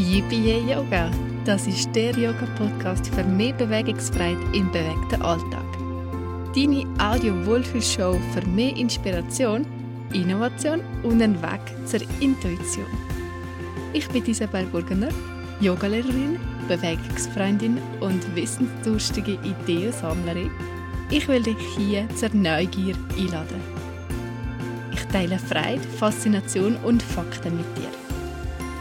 Yippie Yoga. Das ist der Yoga-Podcast für mehr Bewegungsfreiheit im bewegten Alltag. Deine Audio-Wohlfühlshow für mehr Inspiration, Innovation und einen Weg zur Intuition. Ich bin Isabel Burgener, Yogalehrerin, Bewegungsfreundin und wissensdurstige Ideensammlerin. Ich will dich hier zur Neugier einladen. Ich teile Freude, Faszination und Fakten mit dir.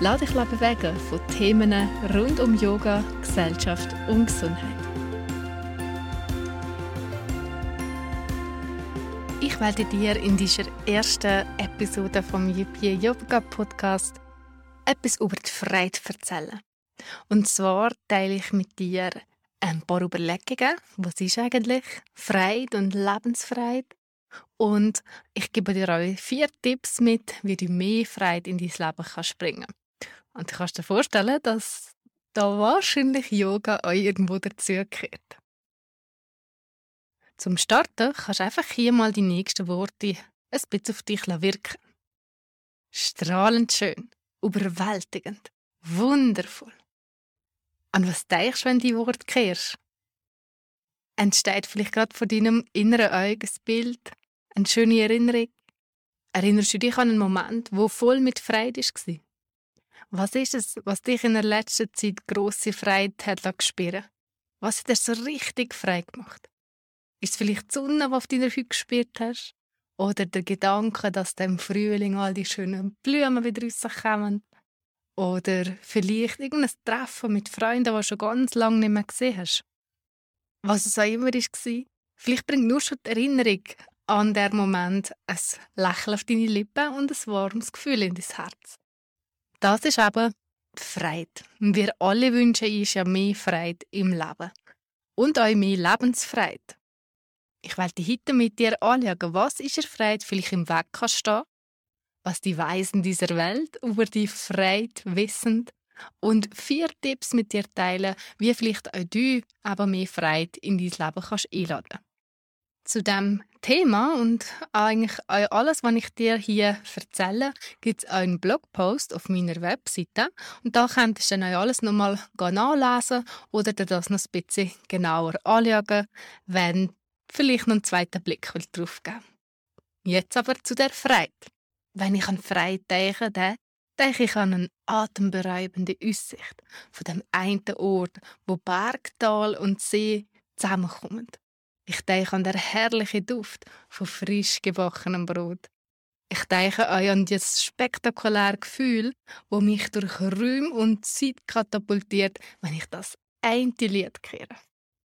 Lass dich bewegen von Themen rund um Yoga, Gesellschaft und Gesundheit. Ich werde dir in dieser ersten Episode vom Yippie Yoga Podcast etwas über die Freiheit erzählen. Und zwar teile ich mit dir ein paar Überlegungen, was ist eigentlich Freiheit und Lebensfreiheit und ich gebe dir auch vier Tipps mit, wie du mehr Freiheit in dein Leben kannst bringen und du kannst dir vorstellen, dass da wahrscheinlich Yoga euch irgendwo dazugehört. Zum Starten kannst du einfach hier mal die nächsten Worte ein bisschen auf dich wirken. Strahlend schön, überwältigend, wundervoll. An was denkst du, wenn du die Worte kehrst? Entsteht vielleicht gerade vor deinem inneren Auge ein Bild, eine schöne Erinnerung? Erinnerst du dich an einen Moment, wo voll mit Freude war? Was ist es, was dich in der letzten Zeit grosse Freude hat spüren Was hat dir so richtig frei gemacht? Ist es vielleicht die Sonne, die auf deiner Haut gespürt hast? Oder der Gedanke, dass im Frühling all die schönen Blumen wieder rauskommen? Oder vielleicht irgendein Treffen mit Freunden, die du schon ganz lange nicht mehr gesehen hast? Was es auch immer war, vielleicht bringt nur schon die Erinnerung an den Moment ein Lächeln auf deine Lippen und ein warmes Gefühl in dein Herz. Das ist eben die Freiheit. Wir alle wünschen uns ja mehr Freiheit im Leben. Und auch mehr Lebensfreiheit. Ich wollte heute mit dir anschauen, was ist er Freiheit vielleicht im Weg kann stehen, was die Weisen dieser Welt über die Freiheit wissen und vier Tipps mit dir teilen, wie vielleicht auch du aber mehr Freiheit in dein Leben kannst einladen zu dem Thema und eigentlich alles, was ich dir hier erzähle, gibt es einen Blogpost auf meiner Webseite und da könntest du dann alles nochmal nachlesen oder dir das noch ein bisschen genauer anschauen, wenn vielleicht noch einen zweiten Blick drauf geben Jetzt aber zu der Freiheit. Wenn ich an Freiheit denke, dann denke ich an eine atemberaubende Aussicht von dem einen Ort, wo Berg, Tal und See zusammenkommen. Ich denke an den herrlichen Duft von frisch gebackenem Brot. Ich denke auch an das spektakuläre Gefühl, wo mich durch Räume und Zeit katapultiert, wenn ich das eine Lied kehre.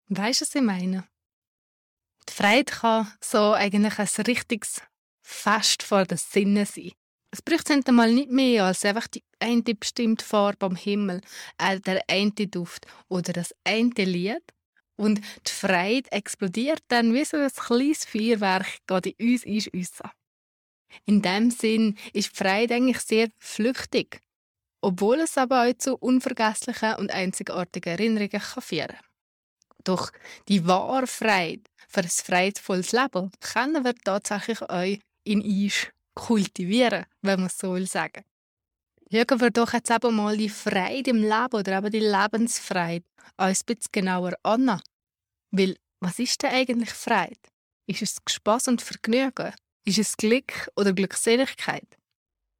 Weißt du, was ich meine? Die Freude kann so eigentlich ein richtiges Fest vor den Sinnen sein. Es braucht einmal nicht mehr als einfach die eine bestimmte Farbe am Himmel, äh, der eine Duft oder das eine Lied, und die Freude explodiert dann wie so ein kleines Feuerwerk gerade in uns, in uns. In dem Sinn ist die Freude eigentlich sehr flüchtig, obwohl es aber auch zu unvergesslichen und einzigartigen Erinnerungen kann führen Doch die wahre Freude für ein freudvolles Leben können wir tatsächlich auch in uns kultivieren, wenn man so will sagen. Schauen wir doch jetzt eben mal die Freude im Leben oder eben die Lebensfreude ein bisschen genauer an. Weil, was ist denn eigentlich Freude? Ist es Spaß und Vergnügen? Ist es Glück oder Glückseligkeit?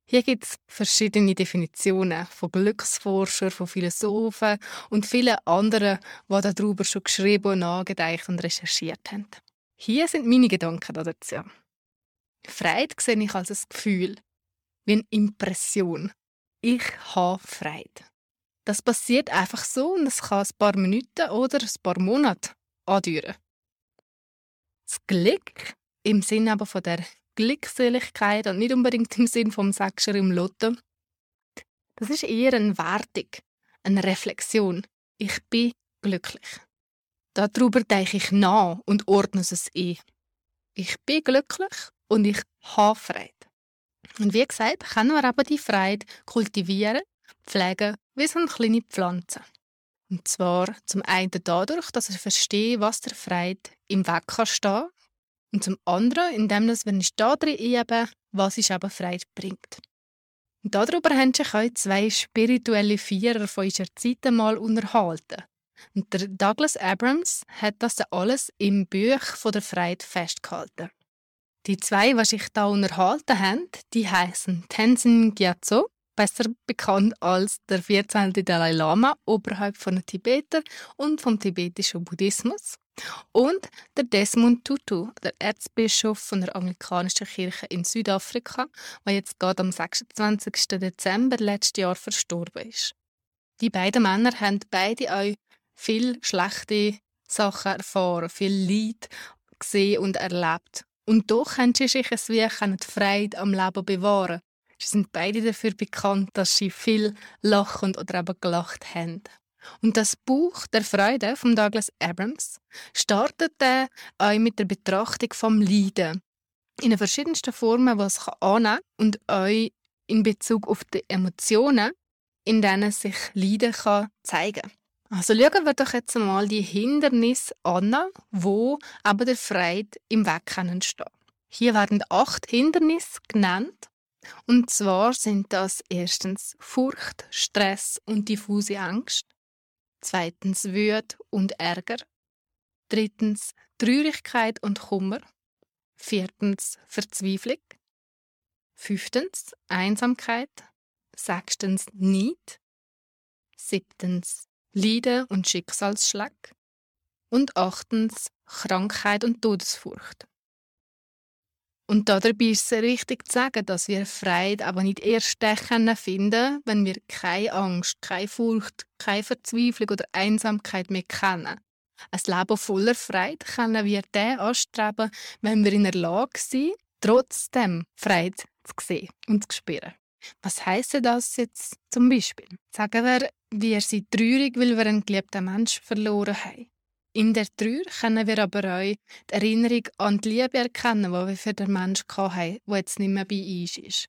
Hier gibt es verschiedene Definitionen von Glücksforschern, von Philosophen und vielen anderen, die darüber schon geschrieben nachgedacht und recherchiert haben. Hier sind meine Gedanken dazu. Freude sehe ich als ein Gefühl, wie eine Impression. Ich habe Freude. Das passiert einfach so und es kann ein paar Minuten oder ein paar Monate andauern. Das Glück im Sinne aber von der Glückseligkeit und nicht unbedingt im Sinn vom Sechser im Lotto, das ist eher eine Wertung, eine Reflexion. Ich bin glücklich. Darüber denke ich nach und ordne es ein. Ich bin glücklich und ich habe Freude. Und wie gesagt, können wir aber die Freude kultivieren, pflegen wie so eine kleine Pflanze. Und zwar zum einen dadurch, dass ich verstehe, was der Freude im Weg kann stehen. Und zum anderen, indem wir da drin üben, was es eben Freude bringt. Und darüber haben sich auch zwei spirituelle Vierer von unserer Zeit einmal unterhalten. Und der Douglas Abrams hat das alles im Buch von der Freiheit festgehalten. Die zwei, die sich da unterhalten haben, die heißen Tenzin Gyatso, besser bekannt als der 14. Dalai Lama oberhalb von Tibeter und vom tibetischen Buddhismus, und der Desmond Tutu, der Erzbischof von der anglikanischen Kirche in Südafrika, der jetzt gerade am 26. Dezember letztes Jahr verstorben ist. Die beiden Männer haben beide auch viel schlechte Sachen erfahren, viel Leid gesehen und erlebt. Und doch haben sie sich wie die Freude am Leben bewahren. Sie sind beide dafür bekannt, dass sie viel lachend oder eben gelacht haben. Und das Buch der Freude von Douglas Abrams startete auch mit der Betrachtung vom Leiden in den verschiedensten Formen, was annehmen kann und auch in Bezug auf die Emotionen, in denen sich Leiden kann zeigen kann. Also schauen wir doch jetzt mal die Hindernisse an, wo aber der Freude im Weg stehen können Hier werden acht Hindernisse genannt. Und zwar sind das erstens Furcht, Stress und diffuse Angst, zweitens Wut und Ärger, drittens Traurigkeit und Kummer, viertens Verzweiflung, fünftens Einsamkeit, sechstens Neid, siebtens Leiden und Schicksalsschlag und achtens Krankheit und Todesfurcht. Und dabei ist es wichtig zu sagen, dass wir Freude aber nicht erst finden können, wenn wir keine Angst, keine Furcht, keine Verzweiflung oder Einsamkeit mehr kennen. Ein Leben voller Freude können wir dann anstreben, wenn wir in der Lage sind, trotzdem Freude zu sehen und zu spüren. Was heisst das jetzt zum Beispiel? Sagen wir, wir sind traurig, weil wir einen geliebten Menschen verloren haben. In der Trauer können wir aber auch die Erinnerung an die Liebe erkennen, die wir für den Menschen hatten, der jetzt nicht mehr bei uns ist.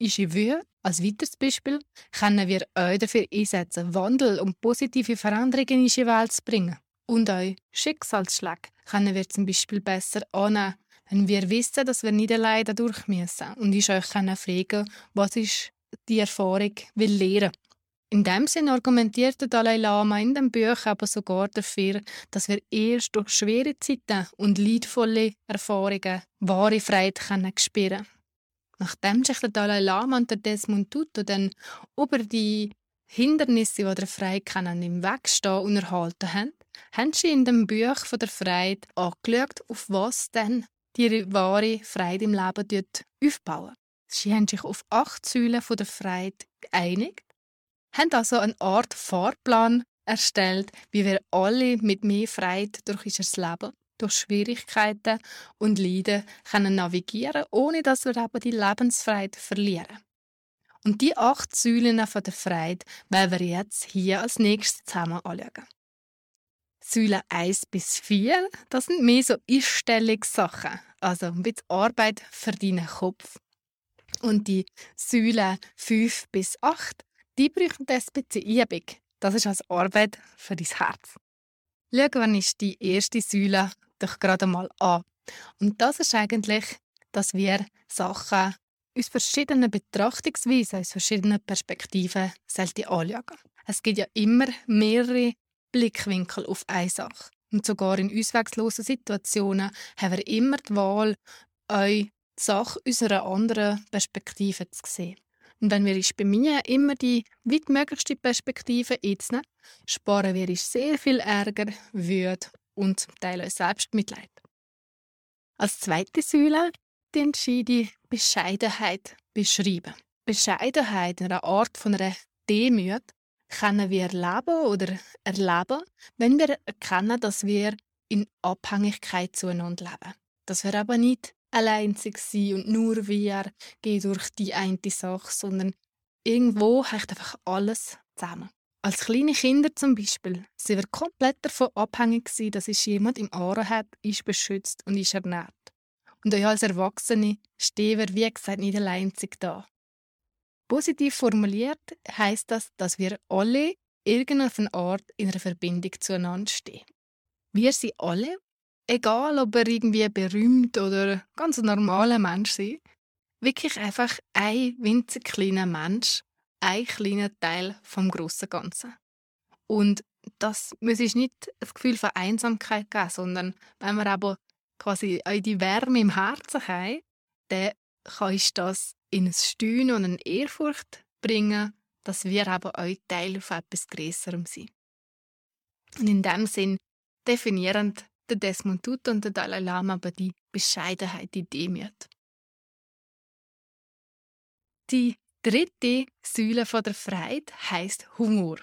Unsere Wut, als weiteres Beispiel, können wir auch dafür einsetzen, Wandel und positive Veränderungen in unsere Welt zu bringen. Und auch Schicksalsschläge können wir zum Beispiel besser annehmen, wenn wir wissen, dass wir nicht allein dadurch müssen und uns auch fragen was ist die Erfahrung will lehren in dem Sinn argumentiert der Dalai Lama in dem Buch aber sogar dafür, dass wir erst durch schwere Zeiten und leidvolle Erfahrungen wahre Freiheit können spüren Nachdem sich der Dalai Lama und Desmond Tutu dann über die Hindernisse, die der Freiheit im Weg stehen, unterhalten haben, haben sie in dem Buch von der Freiheit angeschaut, auf was denn die wahre Freiheit im Leben aufbauen. Sie haben sich auf acht Säulen der Freiheit geeinigt haben also eine Art Fahrplan erstellt, wie wir alle mit mehr Freude durch unser Leben, durch Schwierigkeiten und Leiden können navigieren, ohne dass wir aber die Lebensfreiheit verlieren. Und die acht Säulen der Freude werden wir jetzt hier als nächstes zusammen anschauen. Säule 1 bis 4, das sind mehr so Einstellungssachen, also ein bisschen Arbeit für deinen Kopf. Und die Säule 5 bis 8, die brauchen ein bisschen Übung. Das ist als Arbeit für dein Herz. Schau, wann ist die erste Säule doch gerade mal an. Und das ist eigentlich, dass wir Sachen aus verschiedenen Betrachtungsweisen, aus verschiedenen Perspektiven anschauen. Es gibt ja immer mehrere Blickwinkel auf eine Sache. Und sogar in ausweglosen Situationen haben wir immer die Wahl, eine Sache aus einer anderen Perspektive zu sehen. Und wenn wir bei mir immer die weitmöglichste Perspektive einzunehmen, sparen wir sehr viel Ärger, Wut und zum Teil auch Selbstmitleid. Als zweite Säule die entscheide Bescheidenheit beschreiben. Bescheidenheit, eine Art von einer Demut, können wir leben oder erleben, wenn wir erkennen, dass wir in Abhängigkeit zueinander leben. Dass wir aber nicht alleinzig sein und nur wir gehen durch die eine Sache, sondern irgendwo hängt einfach alles zusammen. Als kleine Kinder zum Beispiel sind wir komplett davon abhängig gewesen, dass es jemand im Ohr hat, ist beschützt und ist ernährt. Und auch als Erwachsene stehen wir, wie gesagt, nicht alleinzig da. Positiv formuliert heißt das, dass wir alle irgendeiner Art in einer Verbindung zueinander stehen. Wir sind alle egal ob er irgendwie berühmt oder ganz normaler Mensch ist, wirklich einfach ein winzig kleiner Mensch, ein kleiner Teil vom großen Ganzen. Und das muss ich nicht das Gefühl von Einsamkeit geben, sondern wenn wir aber quasi die Wärme im Herzen haben, dann kann ich das in ein Steuern und eine Ehrfurcht bringen, dass wir aber auch Teil von etwas Größerem sind. Und in dem Sinn definieren der Desmond Tutu und der Dalai Lama aber die Bescheidenheit, die Demut. Die dritte Säule der Freiheit heißt Humor.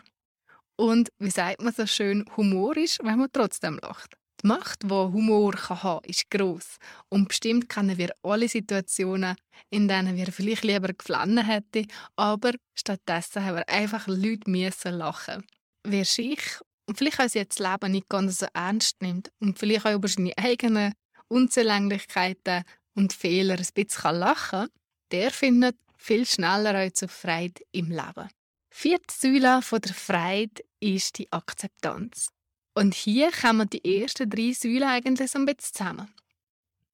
Und wie sagt man so schön, Humor ist, wenn man trotzdem lacht. Die Macht, die Humor kann haben ist gross. Und bestimmt kennen wir alle Situationen, in denen wir vielleicht lieber geflannen hätten, aber stattdessen haben wir einfach Leute müssen lachen. Wer sich und vielleicht auch jetzt das Leben nicht ganz so ernst nimmt und vielleicht auch über seine eigenen Unzulänglichkeiten und Fehler ein bisschen lachen kann, der findet viel schneller auch zur Freude im Leben. Vierte Säule der Freude ist die Akzeptanz. Und hier kommen die ersten drei Säulen eigentlich so ein bisschen zusammen.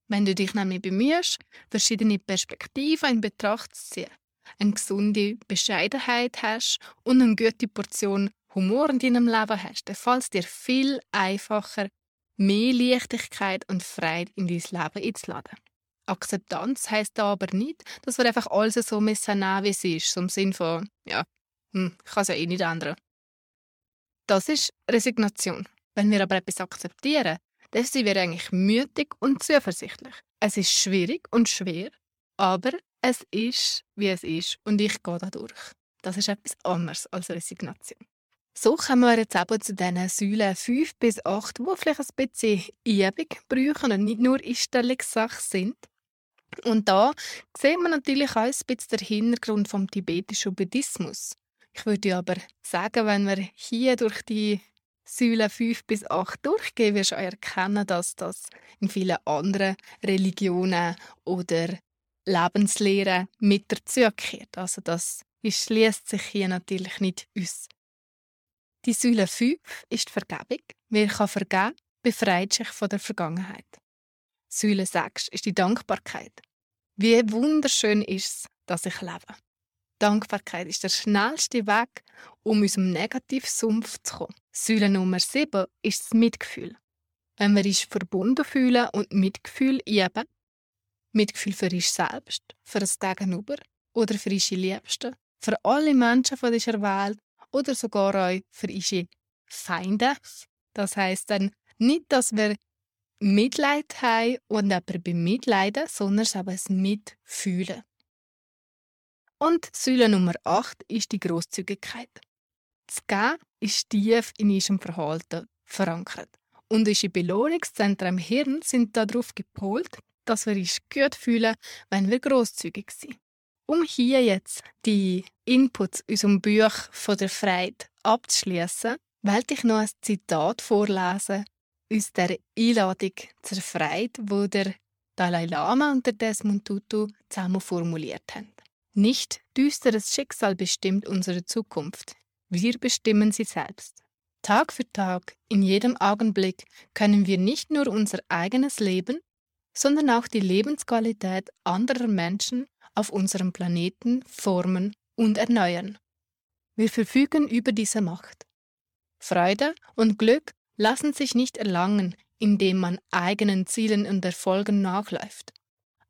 Wenn du dich nämlich bemühst, verschiedene Perspektiven in Betracht zu ziehen, eine gesunde Bescheidenheit hast und eine gute Portion Humor in deinem Leben hast, dann fällt es dir viel einfacher, mehr Leichtigkeit und Freude in dein Leben einzuladen. Akzeptanz heisst da aber nicht, dass wir einfach alles so müssen wie es ist. Im Sinn von, ja, hm, ich kann es ja eh nicht ändern. Das ist Resignation. Wenn wir aber etwas akzeptieren, dann sind wir eigentlich mütig und zuversichtlich. Es ist schwierig und schwer, aber es ist, wie es ist und ich gehe da durch. Das ist etwas anderes als Resignation. So kommen wir jetzt eben zu diesen Säulen 5 bis 8, die vielleicht ein bisschen Übung brauchen und nicht nur Einstellungssache sind. Und da sieht man natürlich auch ein bisschen den Hintergrund vom tibetischen Buddhismus. Ich würde aber sagen, wenn wir hier durch die Säulen 5 bis 8 durchgehen, wirst du erkennen, dass das in vielen anderen Religionen oder Lebenslehren mit dazugehört. Also das schließt sich hier natürlich nicht aus. Die Säule 5 ist die Vergebung. Wer kann vergeben, befreit sich von der Vergangenheit. Säule 6 ist die Dankbarkeit. Wie wunderschön ist es, dass ich lebe. Dankbarkeit ist der schnellste Weg, um aus dem Negativsumpf zu kommen. Säule Nummer 7 ist das Mitgefühl. Wenn wir uns verbunden fühlen und Mitgefühl üben, Mitgefühl für uns selbst, für das Gegenüber oder für unsere Liebsten, für alle Menschen von dieser Welt oder sogar auch für unsere Feinde. Das heißt dann nicht, dass wir Mitleid haben und jemanden bemitleiden, sondern es eben ein Mitfühlen. Und Säule Nummer 8 ist die Großzügigkeit. Das Geben ist tief in unserem Verhalten verankert. Und unsere Belohnungszentren im Hirn sind darauf gepolt, dass wir uns gut fühlen, wenn wir großzügig sind. Um hier jetzt die Inputs aus unserem Buch von der Freiheit abzuschließen, wollte ich noch ein Zitat vorlesen aus der Einladung zur Freiheit, wo der Dalai Lama und der Desmond Tutu zusammen formuliert haben. Nicht düsteres Schicksal bestimmt unsere Zukunft. Wir bestimmen sie selbst. Tag für Tag, in jedem Augenblick können wir nicht nur unser eigenes Leben, sondern auch die Lebensqualität anderer Menschen auf unserem Planeten formen und erneuern. Wir verfügen über diese Macht. Freude und Glück lassen sich nicht erlangen, indem man eigenen Zielen und Erfolgen nachläuft.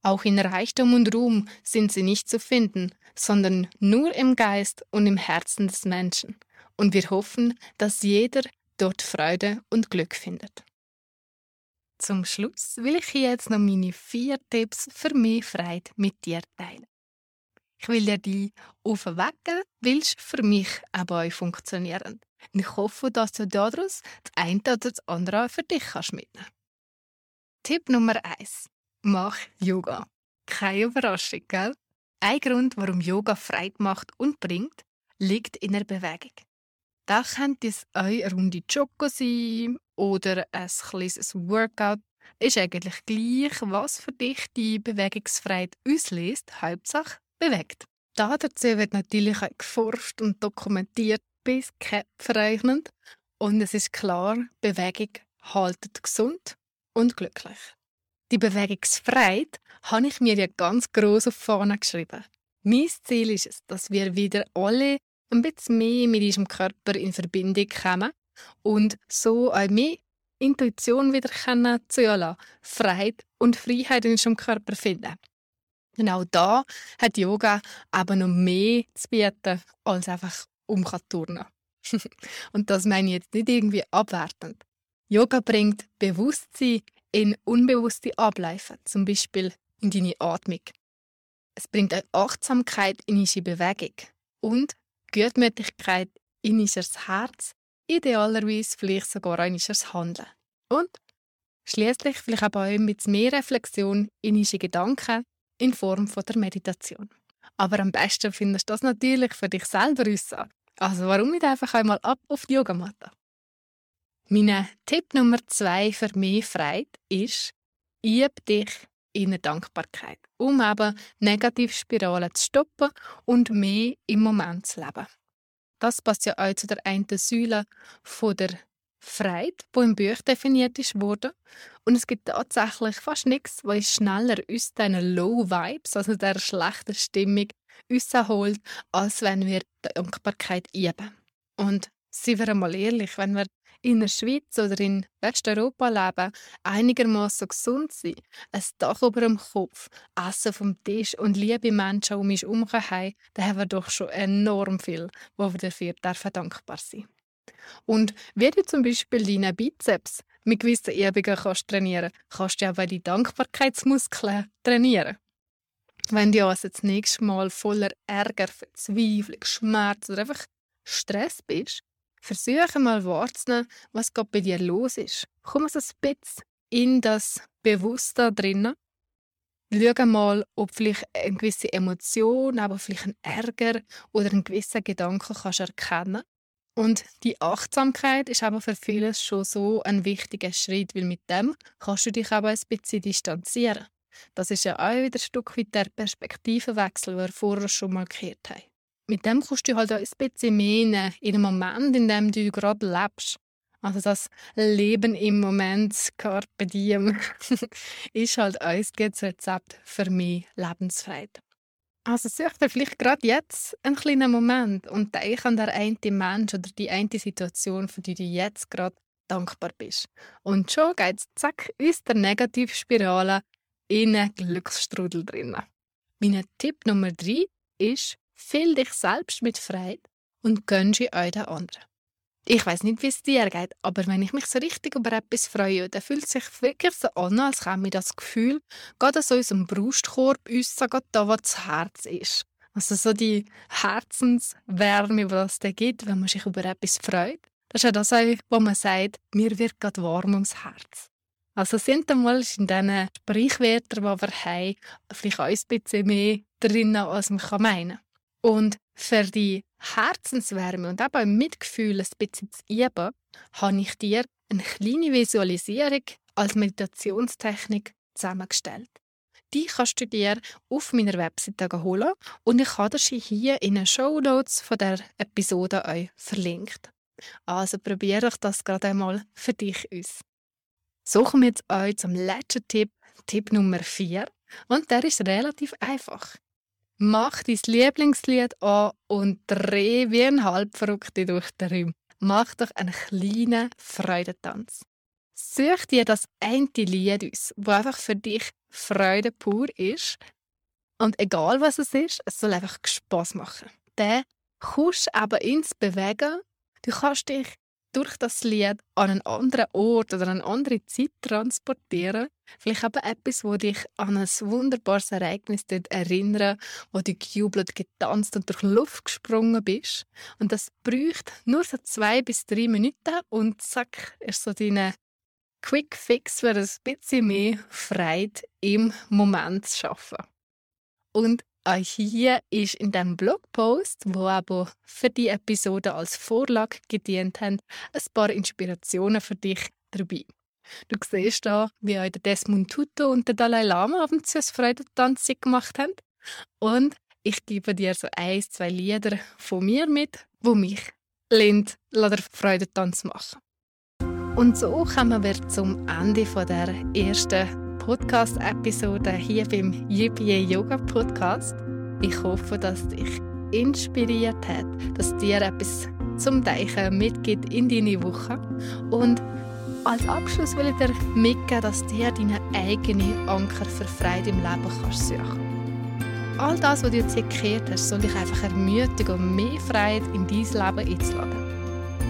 Auch in Reichtum und Ruhm sind sie nicht zu finden, sondern nur im Geist und im Herzen des Menschen. Und wir hoffen, dass jeder dort Freude und Glück findet. Zum Schluss will ich hier jetzt noch meine vier Tipps für mehr Freude mit dir teilen. Ich will dir die aufwecken, weil es für mich auch funktionieren. Und ich hoffe, dass du daraus das eine oder das andere für dich kannst mitnehmen Tipp Nummer 1. Mach Yoga. Keine Überraschung, gell? Ein Grund, warum Yoga Freude macht und bringt, liegt in der Bewegung. Da könnte es auch eine Runde Joggen sein oder ein kleines Workout. Ist eigentlich gleich, was für dich die Bewegungsfreiheit auslöst. Hauptsache bewegt. Da dazu wird natürlich auch geforscht und dokumentiert bis Und es ist klar, Bewegung haltet gesund und glücklich. die Bewegungsfreiheit habe ich mir ja ganz groß auf vorne geschrieben. Mein Ziel ist es, dass wir wieder alle ein bisschen mehr mit unserem Körper in Verbindung kommen und so auch mehr Intuition wieder können zulassen, Freiheit und Freiheit in unserem Körper finden. Genau da hat Yoga aber noch mehr zu bieten als einfach umturnen. und das meine ich jetzt nicht irgendwie abwertend. Yoga bringt Bewusstsein in unbewusste Abläufe, zum Beispiel in deine Atmung. Es bringt auch Achtsamkeit in unsere Bewegung und Gutmütigkeit in unser Herz, idealerweise vielleicht sogar in unser Handeln. Und schließlich vielleicht auch mit mehr Reflexion in unsere Gedanken in Form von der Meditation. Aber am besten findest du das natürlich für dich selber raus. Also warum nicht einfach einmal ab auf die Yogamatte? Mein Tipp Nummer zwei für mehr Freude ist, übe dich in der Dankbarkeit, um eben Negativspiralen zu stoppen und mehr im Moment zu leben. Das passt ja auch zu der einen Säule von der Freude, die im Buch definiert wurde. Und es gibt tatsächlich fast nichts, was schneller aus diesen Low Vibes, also der schlechten Stimmung, uns holt, als wenn wir die Dankbarkeit üben. Und seien wir mal ehrlich, wenn wir in der Schweiz oder in Westeuropa leben, einigermaßen gesund sein, ein Dach über dem Kopf, Essen vom Tisch und liebe Menschen um uns herum haben, dann haben wir doch schon enorm viel, wo wir dafür dankbar sein Und wie du zum Beispiel deine Bizeps mit gewissen Übungen kannst trainieren kannst, du auch die Dankbarkeitsmuskeln trainieren. Wenn du also das nächste Mal voller Ärger, Verzweiflung, Schmerz oder einfach Stress bist, Versuche mal wahrzunehmen, was gerade bei dir los ist. Komm so ein bisschen in das Bewusstsein drinnen. Schau mal, ob vielleicht eine gewisse Emotion, aber vielleicht ein Ärger oder einen gewissen Gedanken kannst erkennen und die Achtsamkeit ist aber für viele schon so ein wichtiger Schritt, weil mit dem kannst du dich aber ein bisschen distanzieren. Das ist ja auch wieder ein Stück weit der Perspektivenwechsel, den wir vorher schon mal gehört haben mit dem kommst du halt auch ein bisschen mehr in den Moment, in dem du gerade lebst. Also das Leben im Moment, Carpe Diem, ist halt ein Rezept für mehr Lebensfreiheit. Also such dir vielleicht gerade jetzt einen kleinen Moment und denk an den einen Mensch oder die eine Situation, für die du jetzt gerade dankbar bist. Und schon geht es zack aus der Negativspirale in einen Glücksstrudel drin. Mein Tipp Nummer drei ist, Füll dich selbst mit Freude und gönnst auch den anderen. Ich weiß nicht, wie es dir geht, aber wenn ich mich so richtig über etwas freue, dann fühlt es sich wirklich so an, als käme mir das Gefühl, gerade so in unserem Brustkorb uns gerade da, wo das Herz ist. Also so die Herzenswärme, die es da gibt, wenn man sich über etwas freut. Das ist ja das, wo man sagt, mir wird gerade warm ums Herz. Also sind einmal in diesen Sprichwörtern, die wir haben, vielleicht auch ein bisschen mehr drin, als man meinen kann. Und für die Herzenswärme und auch beim Mitgefühl ein bisschen zu üben, habe ich dir eine kleine Visualisierung als Meditationstechnik zusammengestellt. Die kannst du dir auf meiner Webseite holen und ich habe sie hier in den Show Notes von der Episode euch verlinkt. Also probiere ich das gerade einmal für dich aus. So kommen wir jetzt euch zum letzten Tipp, Tipp Nummer 4. Und der ist relativ einfach. Mach dein Lieblingslied an und dreh wie ein Halbverrückter durch den Raum. Mach doch einen kleinen Freudentanz. Such dir das eine Lied aus, das einfach für dich Freude pur ist. Und egal was es ist, es soll einfach Spass machen. Dann kommst du aber ins Bewegen. Du kannst dich durch das Lied an einen anderen Ort oder eine andere Zeit transportieren. Vielleicht aber etwas, wo dich an ein wunderbares Ereignis erinnert, wo du gejubelt, getanzt und durch Luft gesprungen bist. Und das braucht nur so zwei bis drei Minuten und zack, ist so deine Quick Fix für ein bisschen mehr Freude im Moment zu schaffen. Und auch hier ist in dem Blogpost, wo aber für die Episode als Vorlage gedient haben, ein paar Inspirationen für dich dabei. Du siehst da, wie der Desmond Tutu und der Dalai Lama auf dem Freudentanz gemacht haben. Und ich gebe dir so ein, zwei Lieder von mir mit, wo mich Lind der Freudentanz machen. Und so kommen wir zum Ende der ersten Podcast-Episode hier beim Yippie Yoga Podcast. Ich hoffe, dass dich inspiriert hat, dass dir etwas zum Deichen mitgibt in deine Woche. Und als Abschluss will ich dir mitgeben, dass dir deine eigene Anker für Freude im Leben kannst suchen. All das, was du jetzt hier gehört hast, soll dich einfach ermutigen und mehr Freude in dein Leben einzuladen.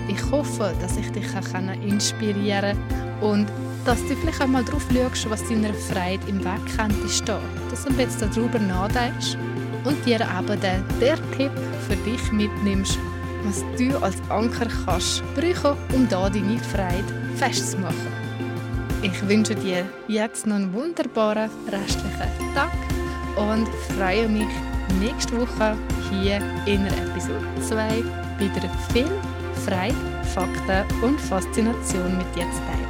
Ich hoffe, dass ich dich inspirieren kann und dass du vielleicht einmal darauf schaust, was deiner Freude im Weg könnte stehen. Dass du bisschen darüber nachdenkst und dir eben den, der Tipp für dich mitnimmst, was du als Anker kannst brauchen, um da deine Freude festzumachen. Ich wünsche dir jetzt noch einen wunderbaren restlichen Tag und freue mich nächste Woche hier in der Episode 2 wieder viel Freude, Fakten und Faszination mit dir zu teilen.